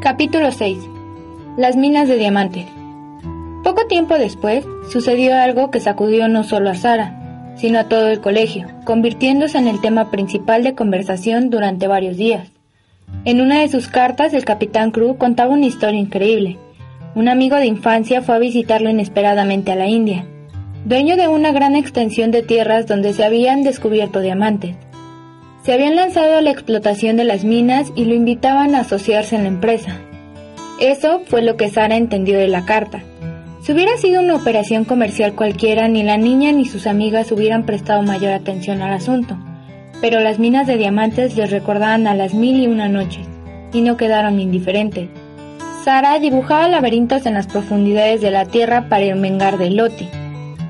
Capítulo 6. Las minas de diamantes. Poco tiempo después, sucedió algo que sacudió no solo a Sara, sino a todo el colegio, convirtiéndose en el tema principal de conversación durante varios días. En una de sus cartas, el capitán Crew contaba una historia increíble. Un amigo de infancia fue a visitarlo inesperadamente a la India, dueño de una gran extensión de tierras donde se habían descubierto diamantes. Se habían lanzado a la explotación de las minas y lo invitaban a asociarse en la empresa. Eso fue lo que Sara entendió de la carta. Si hubiera sido una operación comercial cualquiera, ni la niña ni sus amigas hubieran prestado mayor atención al asunto. Pero las minas de diamantes les recordaban a las mil y una noches, y no quedaron indiferentes. Sara dibujaba laberintos en las profundidades de la tierra para el mengar de Loti,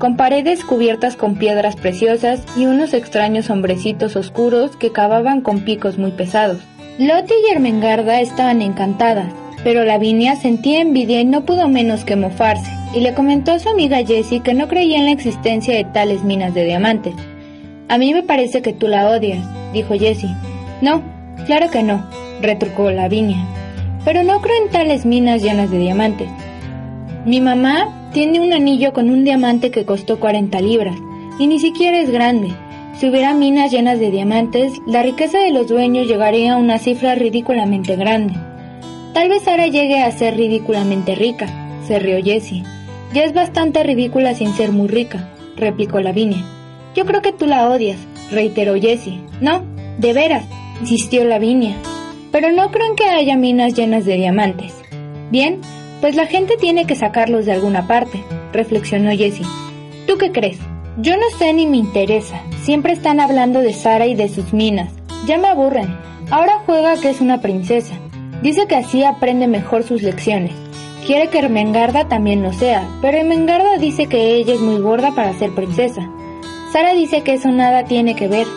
con paredes cubiertas con piedras preciosas y unos extraños hombrecitos oscuros que cavaban con picos muy pesados. Lottie y Ermengarda estaban encantadas, pero Lavinia sentía envidia y no pudo menos que mofarse, y le comentó a su amiga Jessie que no creía en la existencia de tales minas de diamantes. A mí me parece que tú la odias, dijo Jessie. No, claro que no, retrucó Lavinia. Pero no creo en tales minas llenas de diamantes. Mi mamá tiene un anillo con un diamante que costó 40 libras, y ni siquiera es grande. Si hubiera minas llenas de diamantes, la riqueza de los dueños llegaría a una cifra ridículamente grande. Tal vez Sara llegue a ser ridículamente rica, se rió Jessie. Ya es bastante ridícula sin ser muy rica, replicó Lavinia. Yo creo que tú la odias, reiteró Jessie. No, de veras, insistió Lavinia. Pero no creo que haya minas llenas de diamantes. Bien, pues la gente tiene que sacarlos de alguna parte, reflexionó Jessie. ¿Tú qué crees? Yo no sé ni me interesa. Siempre están hablando de Sara y de sus minas. Ya me aburren. Ahora juega que es una princesa. Dice que así aprende mejor sus lecciones. Quiere que Ermengarda también lo sea, pero Ermengarda dice que ella es muy gorda para ser princesa. Sara dice que eso nada tiene que ver,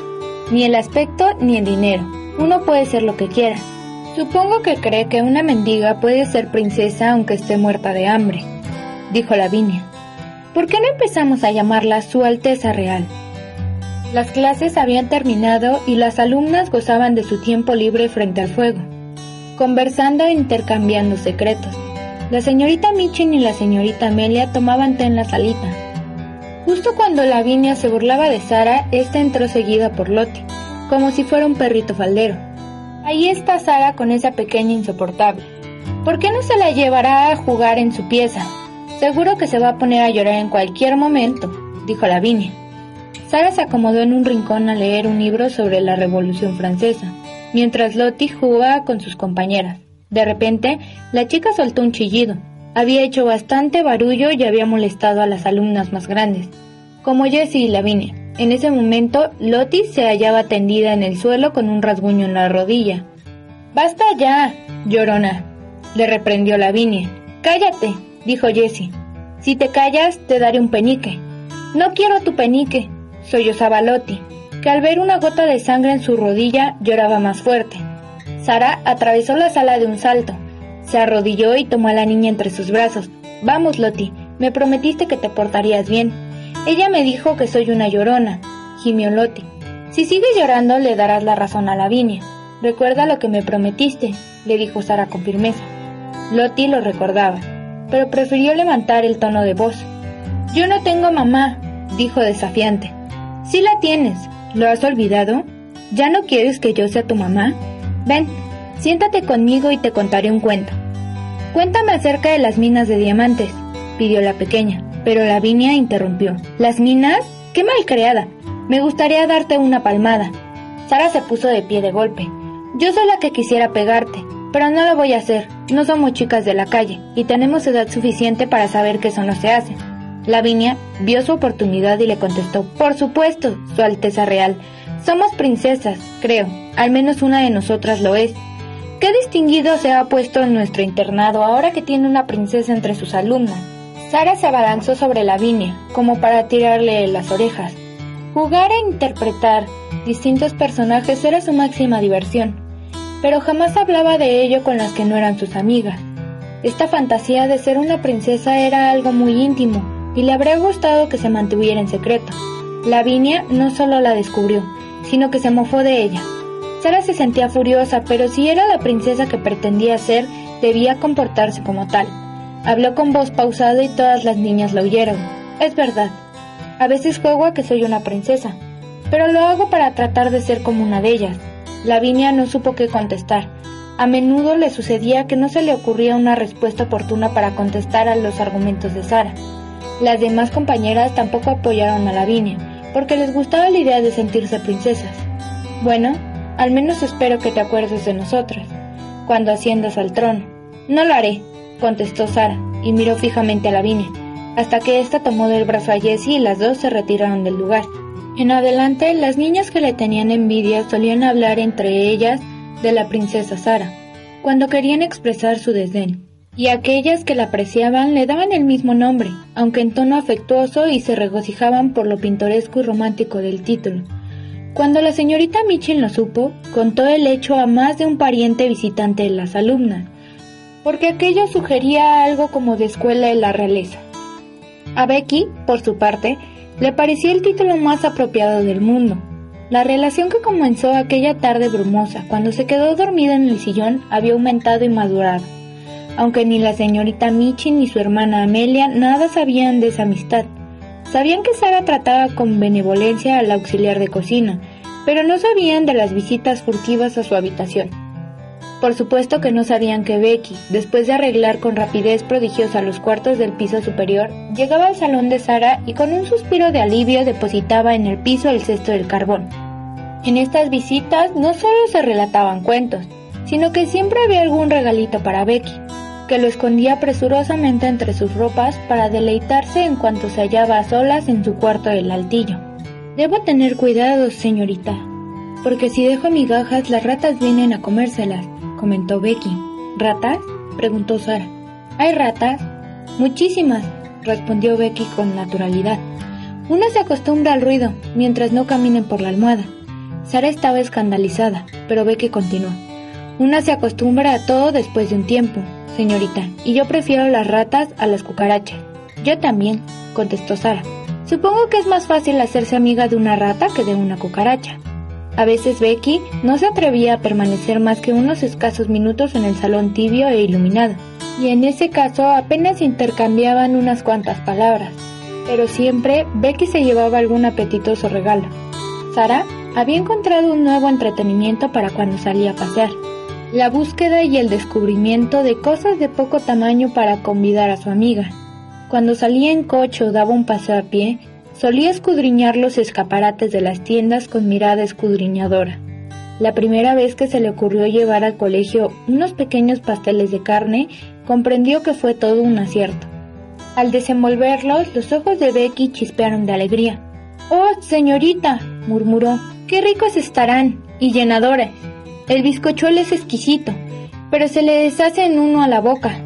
ni el aspecto ni el dinero. Uno puede ser lo que quiera. Supongo que cree que una mendiga puede ser princesa aunque esté muerta de hambre, dijo Lavinia. ¿Por qué no empezamos a llamarla Su Alteza Real? Las clases habían terminado y las alumnas gozaban de su tiempo libre frente al fuego, conversando e intercambiando secretos. La señorita Michin y la señorita Amelia tomaban té en la salita. Justo cuando Lavinia se burlaba de Sara, esta entró seguida por Lottie, como si fuera un perrito faldero. Ahí está Sara con esa pequeña insoportable. ¿Por qué no se la llevará a jugar en su pieza? Seguro que se va a poner a llorar en cualquier momento, dijo Lavinia. Sara se acomodó en un rincón a leer un libro sobre la Revolución Francesa, mientras Lottie jugaba con sus compañeras. De repente, la chica soltó un chillido. Había hecho bastante barullo y había molestado a las alumnas más grandes, como Jessie y Lavinia. En ese momento, Lottie se hallaba tendida en el suelo con un rasguño en la rodilla. Basta ya, llorona, le reprendió Lavinia. Cállate, dijo Jessie. Si te callas, te daré un penique. No quiero tu penique, sollozaba Lottie, que al ver una gota de sangre en su rodilla lloraba más fuerte. Sara atravesó la sala de un salto. Se arrodilló y tomó a la niña entre sus brazos. Vamos, Lottie, me prometiste que te portarías bien. Ella me dijo que soy una llorona, gimió Loti. Si sigues llorando le darás la razón a Lavinia. Recuerda lo que me prometiste, le dijo Sara con firmeza. Loti lo recordaba, pero prefirió levantar el tono de voz. Yo no tengo mamá, dijo desafiante. Sí la tienes. ¿Lo has olvidado? ¿Ya no quieres que yo sea tu mamá? Ven, siéntate conmigo y te contaré un cuento. Cuéntame acerca de las minas de diamantes, pidió la pequeña. Pero Lavinia interrumpió. ¿Las minas? ¡Qué mal creada! Me gustaría darte una palmada. Sara se puso de pie de golpe. Yo soy la que quisiera pegarte, pero no lo voy a hacer. No somos chicas de la calle y tenemos edad suficiente para saber que eso no se hace. Lavinia vio su oportunidad y le contestó, Por supuesto, Su Alteza Real. Somos princesas, creo. Al menos una de nosotras lo es. Qué distinguido se ha puesto en nuestro internado ahora que tiene una princesa entre sus alumnas. Sara se abalanzó sobre Lavinia, como para tirarle las orejas. Jugar e interpretar distintos personajes era su máxima diversión, pero jamás hablaba de ello con las que no eran sus amigas. Esta fantasía de ser una princesa era algo muy íntimo y le habría gustado que se mantuviera en secreto. Lavinia no solo la descubrió, sino que se mofó de ella. Sara se sentía furiosa, pero si era la princesa que pretendía ser, debía comportarse como tal. Habló con voz pausada y todas las niñas la oyeron. Es verdad. A veces juego a que soy una princesa, pero lo hago para tratar de ser como una de ellas. Lavinia no supo qué contestar. A menudo le sucedía que no se le ocurría una respuesta oportuna para contestar a los argumentos de Sara. Las demás compañeras tampoco apoyaron a Lavinia, porque les gustaba la idea de sentirse princesas. Bueno, al menos espero que te acuerdes de nosotras, cuando asciendas al trono. No lo haré, contestó Sara, y miró fijamente a Lavinia, hasta que ésta tomó del brazo a Jessie y las dos se retiraron del lugar. En adelante, las niñas que le tenían envidia solían hablar entre ellas de la princesa Sara, cuando querían expresar su desdén y aquellas que la apreciaban le daban el mismo nombre, aunque en tono afectuoso y se regocijaban por lo pintoresco y romántico del título. Cuando la señorita Mitchell lo supo, contó el hecho a más de un pariente visitante de las alumnas, porque aquello sugería algo como de escuela de la realeza. A Becky, por su parte, le parecía el título más apropiado del mundo. La relación que comenzó aquella tarde brumosa, cuando se quedó dormida en el sillón, había aumentado y madurado aunque ni la señorita Michi ni su hermana Amelia nada sabían de esa amistad. Sabían que Sara trataba con benevolencia al auxiliar de cocina, pero no sabían de las visitas furtivas a su habitación. Por supuesto que no sabían que Becky, después de arreglar con rapidez prodigiosa los cuartos del piso superior, llegaba al salón de Sara y con un suspiro de alivio depositaba en el piso el cesto del carbón. En estas visitas no solo se relataban cuentos, sino que siempre había algún regalito para Becky que lo escondía presurosamente entre sus ropas para deleitarse en cuanto se hallaba a solas en su cuarto del altillo. Debo tener cuidado, señorita, porque si dejo migajas las ratas vienen a comérselas, comentó Becky. ¿Ratas? preguntó Sara. ¿Hay ratas? Muchísimas, respondió Becky con naturalidad. Una se acostumbra al ruido mientras no caminen por la almohada. Sara estaba escandalizada, pero Becky continuó. Una se acostumbra a todo después de un tiempo, señorita, y yo prefiero las ratas a las cucarachas. Yo también, contestó Sara. Supongo que es más fácil hacerse amiga de una rata que de una cucaracha. A veces Becky no se atrevía a permanecer más que unos escasos minutos en el salón tibio e iluminado, y en ese caso apenas intercambiaban unas cuantas palabras, pero siempre Becky se llevaba algún apetitoso regalo. Sara había encontrado un nuevo entretenimiento para cuando salía a pasear la búsqueda y el descubrimiento de cosas de poco tamaño para convidar a su amiga. Cuando salía en coche o daba un paseo a pie, solía escudriñar los escaparates de las tiendas con mirada escudriñadora. La primera vez que se le ocurrió llevar al colegio unos pequeños pasteles de carne, comprendió que fue todo un acierto. Al desenvolverlos, los ojos de Becky chispearon de alegría. Oh, señorita, murmuró, qué ricos estarán y llenadores. El bizcochuelo es exquisito, pero se le deshace en uno a la boca.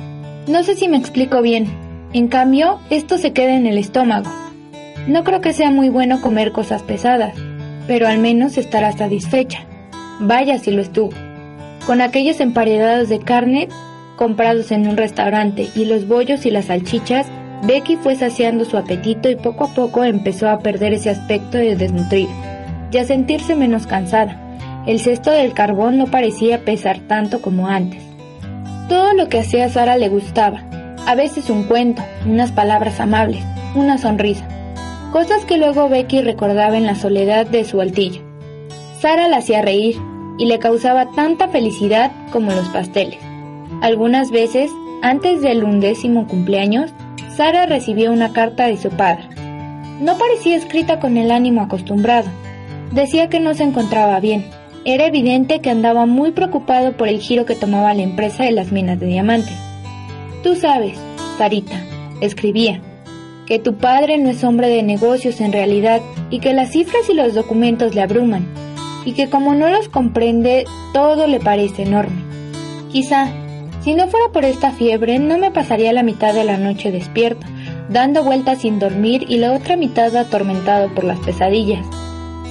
No sé si me explico bien. En cambio, esto se queda en el estómago. No creo que sea muy bueno comer cosas pesadas, pero al menos estará satisfecha. Vaya si lo estuvo. Con aquellos emparedados de carne comprados en un restaurante y los bollos y las salchichas, Becky fue saciando su apetito y poco a poco empezó a perder ese aspecto de desnutrido y a sentirse menos cansada. El cesto del carbón no parecía pesar tanto como antes. Todo lo que hacía Sara le gustaba. A veces un cuento, unas palabras amables, una sonrisa. Cosas que luego Becky recordaba en la soledad de su altillo. Sara la hacía reír y le causaba tanta felicidad como los pasteles. Algunas veces, antes del undécimo cumpleaños, Sara recibió una carta de su padre. No parecía escrita con el ánimo acostumbrado. Decía que no se encontraba bien, era evidente que andaba muy preocupado por el giro que tomaba la empresa de las minas de diamantes. Tú sabes, Sarita, escribía, que tu padre no es hombre de negocios en realidad y que las cifras y los documentos le abruman y que como no los comprende todo le parece enorme. Quizá, si no fuera por esta fiebre, no me pasaría la mitad de la noche despierto, dando vueltas sin dormir y la otra mitad atormentado por las pesadillas.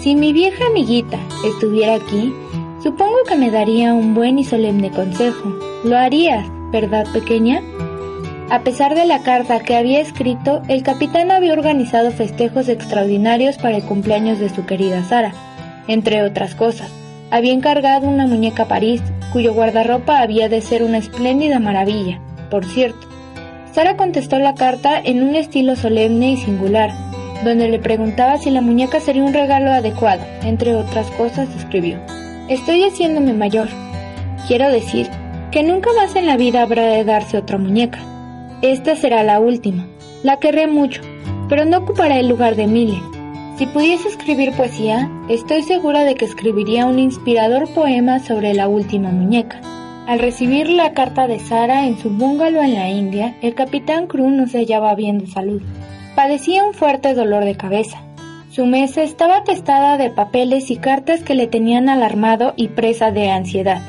Si mi vieja amiguita estuviera aquí, supongo que me daría un buen y solemne consejo. Lo harías, ¿verdad, pequeña? A pesar de la carta que había escrito, el capitán había organizado festejos extraordinarios para el cumpleaños de su querida Sara, entre otras cosas. Había encargado una muñeca París, cuyo guardarropa había de ser una espléndida maravilla, por cierto. Sara contestó la carta en un estilo solemne y singular, donde le preguntaba si la muñeca sería un regalo adecuado, entre otras cosas escribió. Estoy haciéndome mayor. Quiero decir que nunca más en la vida habrá de darse otra muñeca. Esta será la última. La querré mucho, pero no ocupará el lugar de Emilia. Si pudiese escribir poesía, estoy segura de que escribiría un inspirador poema sobre la última muñeca. Al recibir la carta de Sara en su bungalow en la India, el capitán Crew no se hallaba bien de salud. Padecía un fuerte dolor de cabeza. Su mesa estaba atestada de papeles y cartas que le tenían alarmado y presa de ansiedad.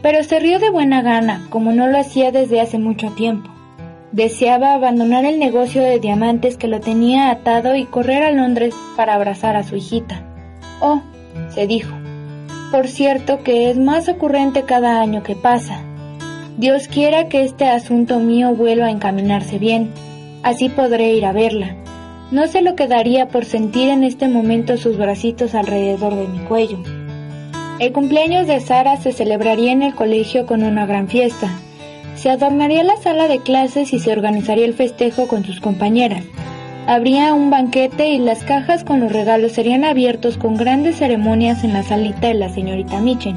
Pero se rió de buena gana, como no lo hacía desde hace mucho tiempo. Deseaba abandonar el negocio de diamantes que lo tenía atado y correr a Londres para abrazar a su hijita. Oh, se dijo, por cierto que es más ocurrente cada año que pasa. Dios quiera que este asunto mío vuelva a encaminarse bien, así podré ir a verla. No sé lo que daría por sentir en este momento sus bracitos alrededor de mi cuello. El cumpleaños de Sara se celebraría en el colegio con una gran fiesta. Se adornaría la sala de clases y se organizaría el festejo con sus compañeras. Habría un banquete y las cajas con los regalos serían abiertos con grandes ceremonias en la salita de la señorita Michen.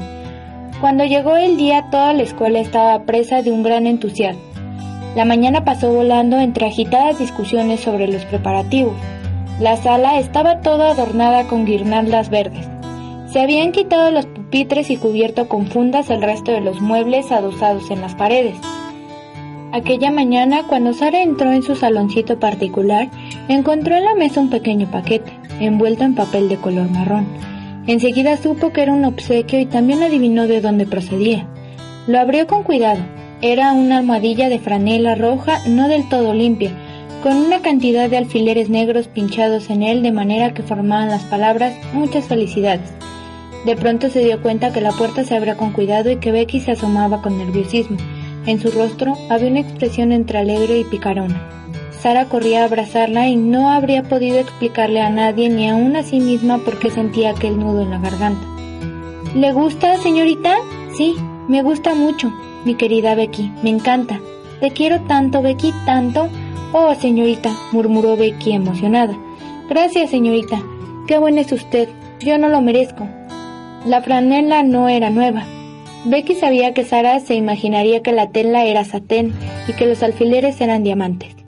Cuando llegó el día toda la escuela estaba presa de un gran entusiasmo. La mañana pasó volando entre agitadas discusiones sobre los preparativos. La sala estaba toda adornada con guirnaldas verdes. Se habían quitado los pupitres y cubierto con fundas el resto de los muebles adosados en las paredes. Aquella mañana, cuando Sara entró en su saloncito particular, encontró en la mesa un pequeño paquete, envuelto en papel de color marrón. Enseguida supo que era un obsequio y también adivinó de dónde procedía. Lo abrió con cuidado. Era una almohadilla de franela roja no del todo limpia, con una cantidad de alfileres negros pinchados en él de manera que formaban las palabras muchas felicidades. De pronto se dio cuenta que la puerta se abría con cuidado y que Becky se asomaba con nerviosismo. En su rostro había una expresión entre alegre y picarona. Sara corría a abrazarla y no habría podido explicarle a nadie ni aún a sí misma por qué sentía aquel nudo en la garganta. ¿Le gusta, señorita? Sí, me gusta mucho, mi querida Becky, me encanta. Te quiero tanto, Becky, tanto. Oh, señorita, murmuró Becky emocionada. Gracias, señorita. Qué buena es usted. Yo no lo merezco. La franela no era nueva, Becky sabía que Sara se imaginaría que la tela era satén y que los alfileres eran diamantes.